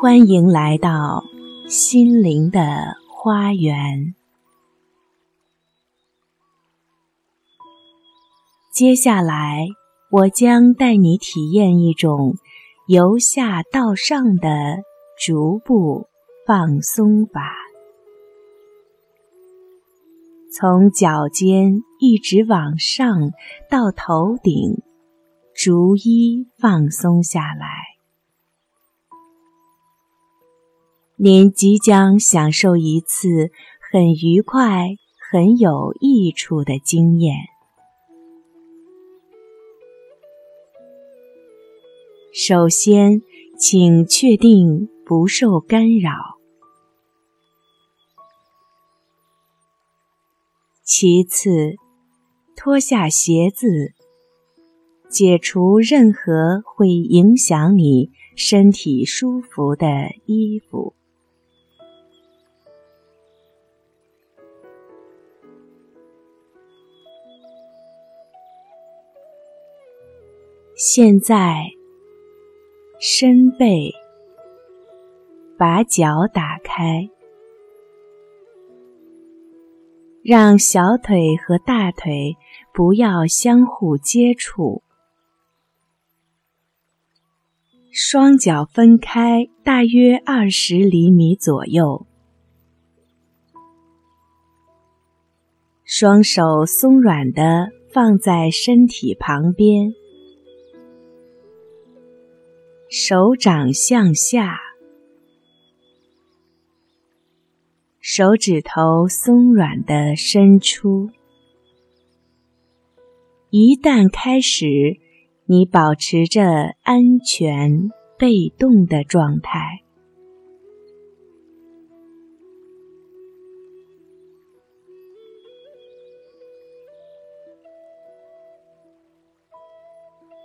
欢迎来到心灵的花园。接下来，我将带你体验一种由下到上的逐步放松法，从脚尖一直往上到头顶，逐一放松下来。您即将享受一次很愉快、很有益处的经验。首先，请确定不受干扰；其次，脱下鞋子，解除任何会影响你身体舒服的衣服。现在，伸背，把脚打开，让小腿和大腿不要相互接触，双脚分开大约二十厘米左右，双手松软的放在身体旁边。手掌向下，手指头松软的伸出。一旦开始，你保持着安全被动的状态。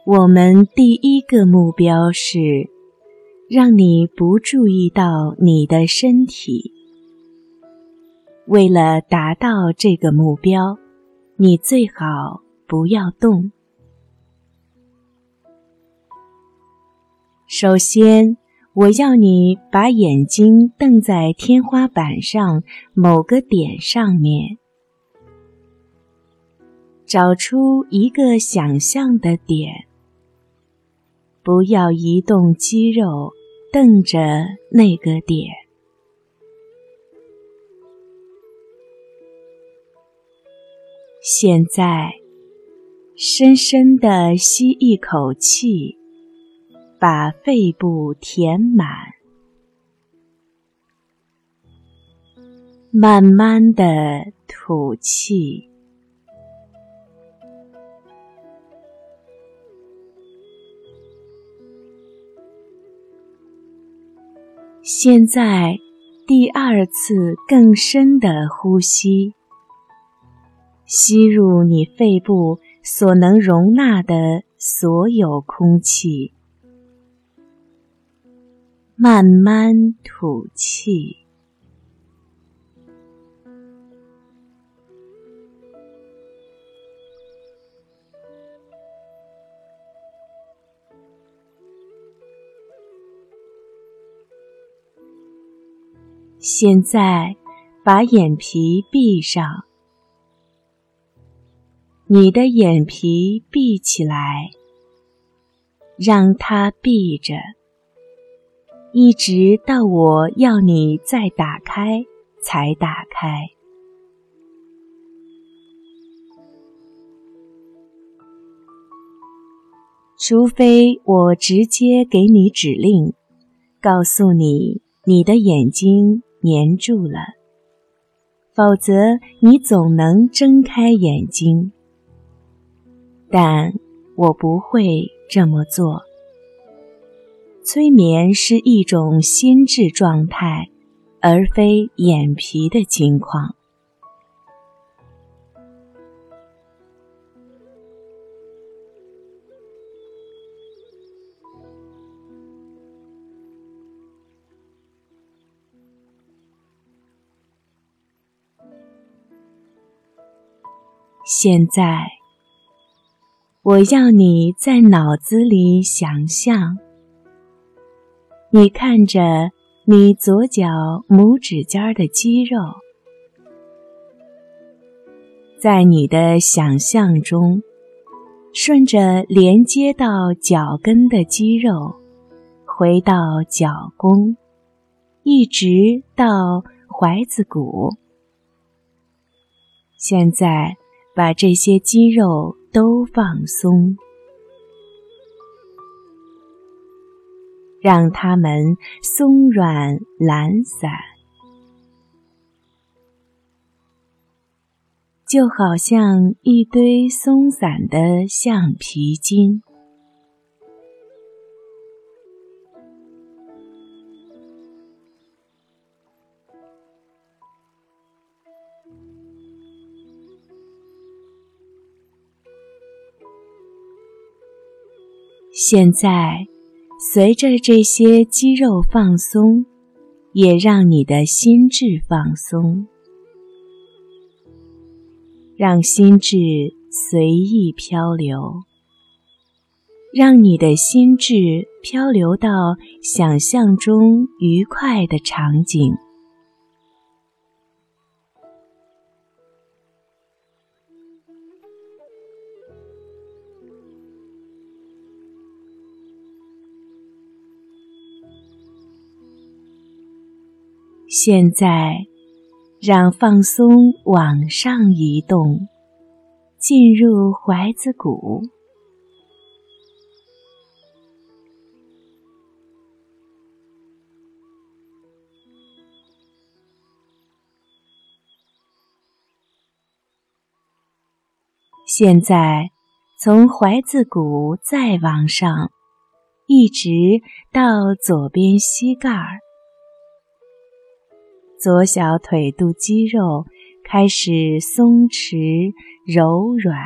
我们第一个目标是让你不注意到你的身体。为了达到这个目标，你最好不要动。首先，我要你把眼睛瞪在天花板上某个点上面，找出一个想象的点。不要移动肌肉，瞪着那个点。现在，深深的吸一口气，把肺部填满，慢慢的吐气。现在，第二次更深的呼吸，吸入你肺部所能容纳的所有空气，慢慢吐气。现在，把眼皮闭上。你的眼皮闭起来，让它闭着，一直到我要你再打开才打开。除非我直接给你指令，告诉你你的眼睛。粘住了，否则你总能睁开眼睛。但我不会这么做。催眠是一种心智状态，而非眼皮的情况。现在，我要你在脑子里想象，你看着你左脚拇指尖的肌肉，在你的想象中，顺着连接到脚跟的肌肉，回到脚弓，一直到踝子骨。现在把这些肌肉都放松，让它们松软懒散，就好像一堆松散的橡皮筋。现在，随着这些肌肉放松，也让你的心智放松，让心智随意漂流，让你的心智漂流到想象中愉快的场景。现在，让放松往上移动，进入怀子骨。现在，从怀子骨再往上，一直到左边膝盖儿。左小腿肚肌肉开始松弛、柔软、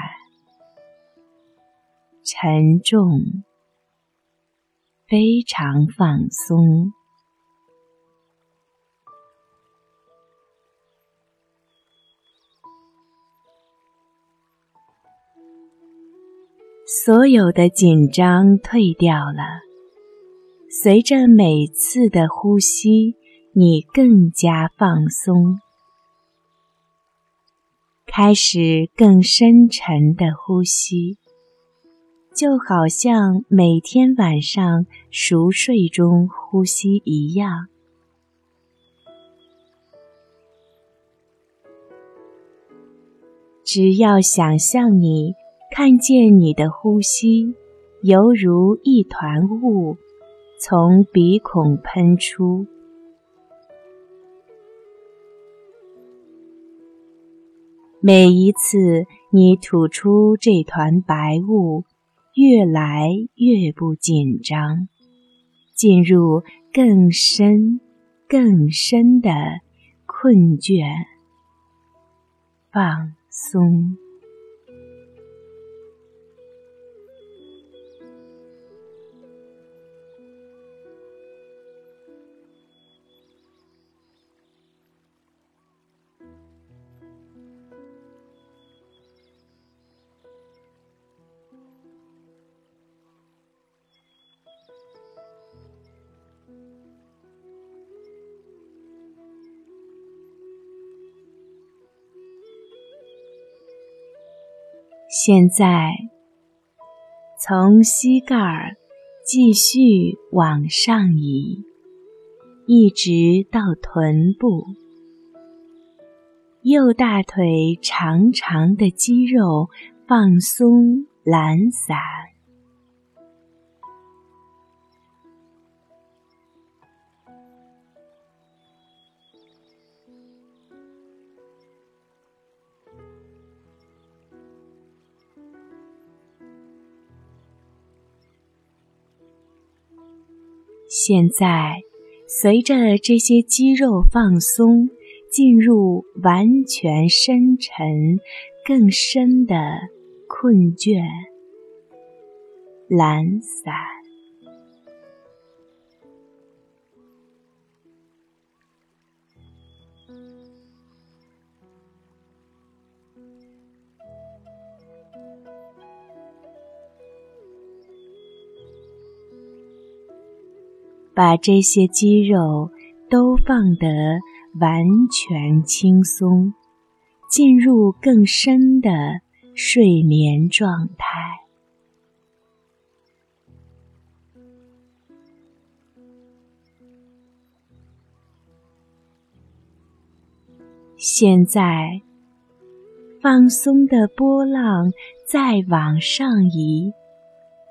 沉重，非常放松。所有的紧张退掉了，随着每次的呼吸。你更加放松，开始更深沉的呼吸，就好像每天晚上熟睡中呼吸一样。只要想象你看见你的呼吸，犹如一团雾从鼻孔喷出。每一次你吐出这团白雾，越来越不紧张，进入更深、更深的困倦、放松。现在，从膝盖儿继续往上移，一直到臀部，右大腿长长的肌肉放松懒散。现在，随着这些肌肉放松，进入完全深沉、更深的困倦、懒散。把这些肌肉都放得完全轻松，进入更深的睡眠状态。现在，放松的波浪再往上移，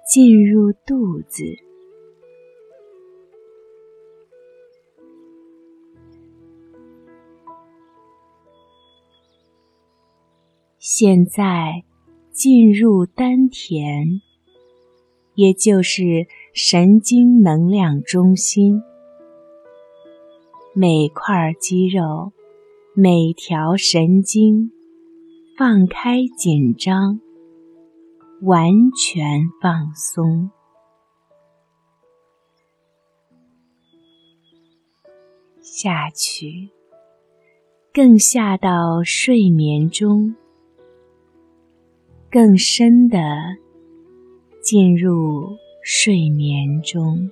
进入肚子。现在进入丹田，也就是神经能量中心，每块肌肉。每条神经放开紧张，完全放松，下去，更下到睡眠中，更深的进入睡眠中。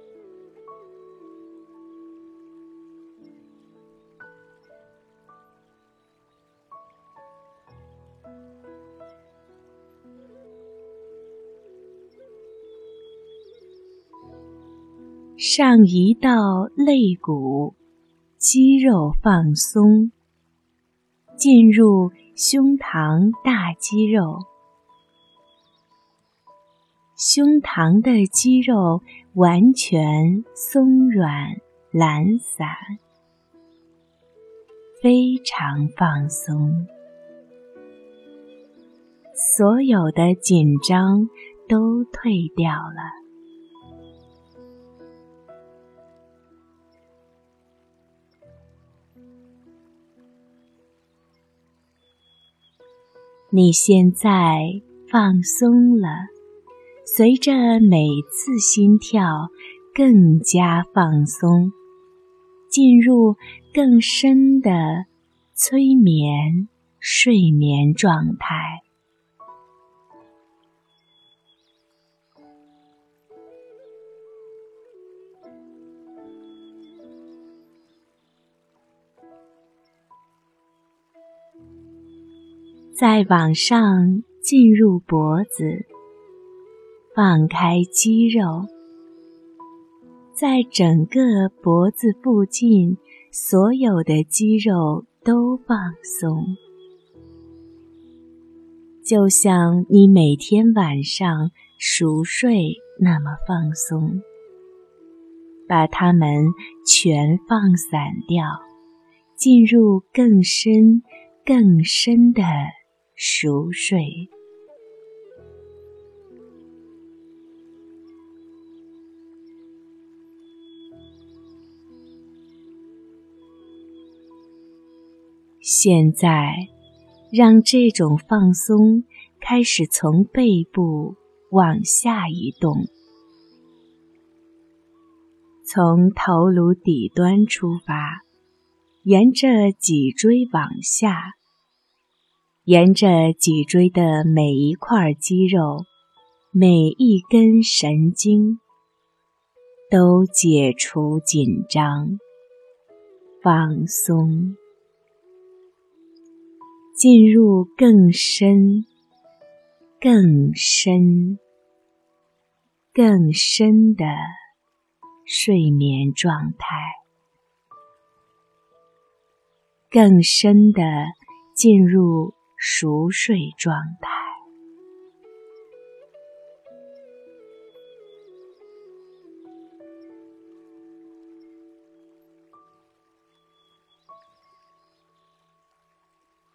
上移到肋骨，肌肉放松，进入胸膛大肌肉，胸膛的肌肉完全松软懒散，非常放松，所有的紧张都退掉了。你现在放松了，随着每次心跳更加放松，进入更深的催眠睡眠状态。再往上进入脖子，放开肌肉，在整个脖子附近，所有的肌肉都放松，就像你每天晚上熟睡那么放松，把它们全放散掉，进入更深、更深的。熟睡，现在让这种放松开始从背部往下移动，从头颅底端出发，沿着脊椎往下。沿着脊椎的每一块肌肉、每一根神经，都解除紧张、放松，进入更深、更深、更深的睡眠状态，更深的进入。熟睡状态，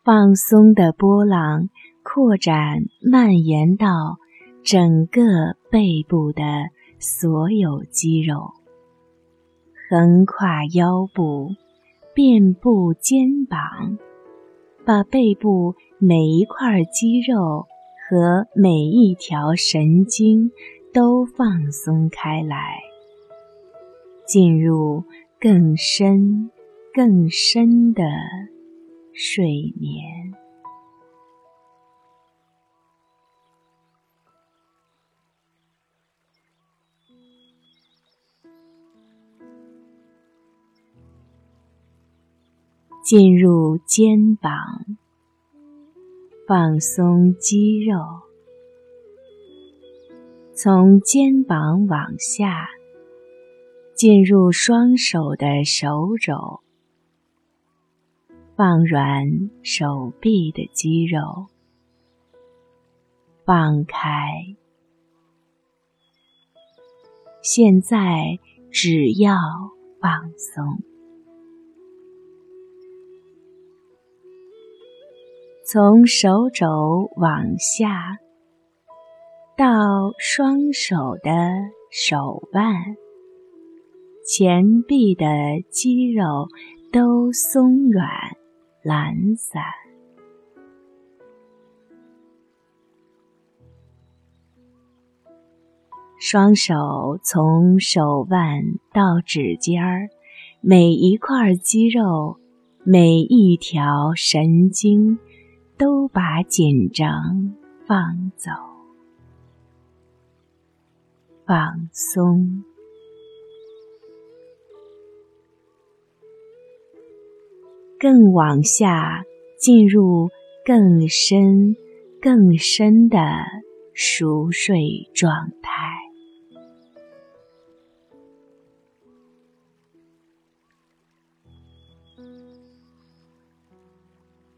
放松的波浪扩展蔓延到整个背部的所有肌肉，横跨腰部、遍布肩膀。把背部每一块肌肉和每一条神经都放松开来，进入更深、更深的睡眠。进入肩膀放松肌肉从肩膀往下进入双手的手肘。放软手臂的肌肉，放开。现在只要放松。从手肘往下，到双手的手腕、前臂的肌肉都松软、懒散。双手从手腕到指尖儿，每一块肌肉，每一条神经。都把紧张放走，放松，更往下进入更深、更深的熟睡状态。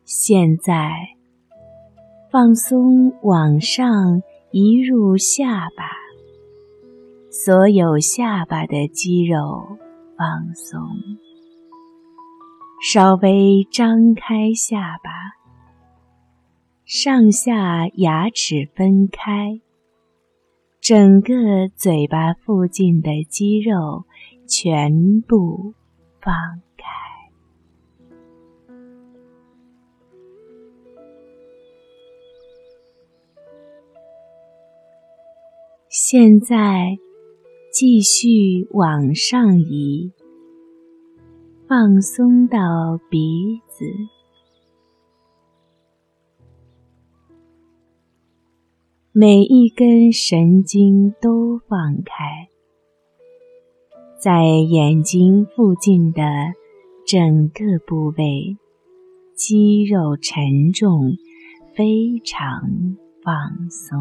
现在，放松往上移入下巴，所有下巴的肌肉放松，稍微张开下巴，上下牙齿分开，整个嘴巴附近的肌肉全部放开。现在继续往上移，放松到鼻子，每一根神经都放开，在眼睛附近的整个部位，肌肉沉重，非常放松。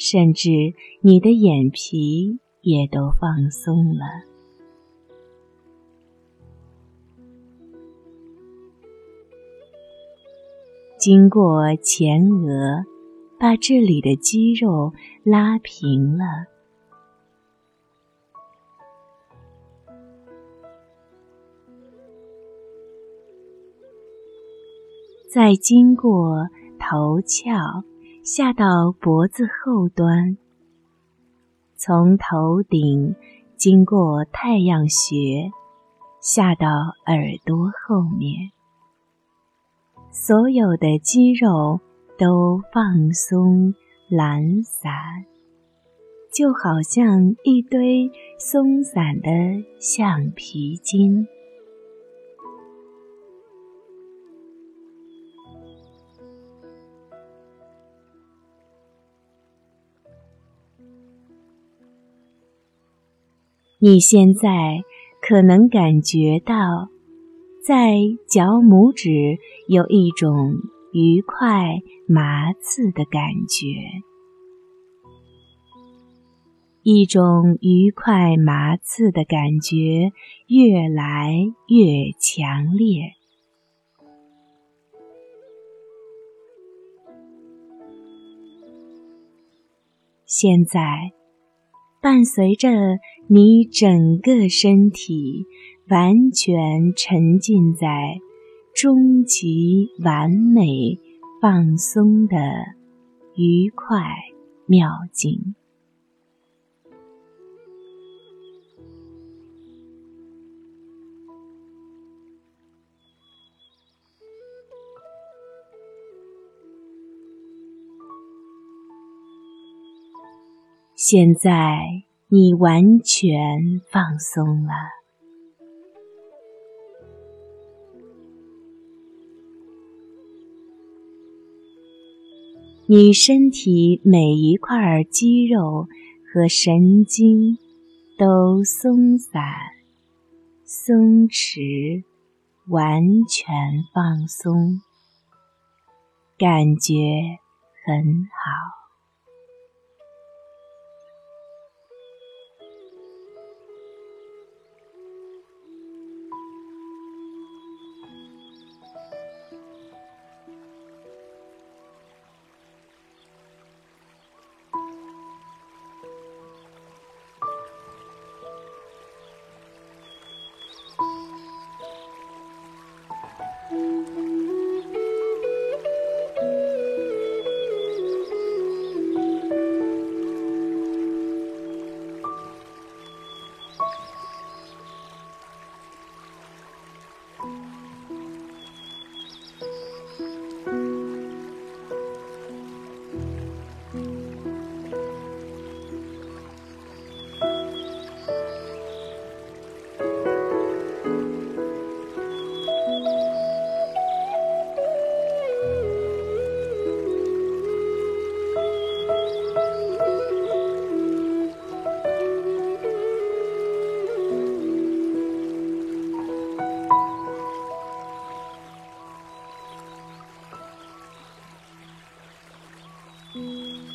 甚至你的眼皮也都放松了。经过前额，把这里的肌肉拉平了。再经过头翘。下到脖子后端，从头顶经过太阳穴，下到耳朵后面，所有的肌肉都放松懒散，就好像一堆松散的橡皮筋。你现在可能感觉到，在脚拇指有一种愉快麻刺的感觉，一种愉快麻刺的感觉越来越强烈。现在。伴随着你整个身体完全沉浸在终极完美放松的愉快妙境。现在你完全放松了，你身体每一块肌肉和神经都松散、松弛，完全放松，感觉很好。Mm-hmm.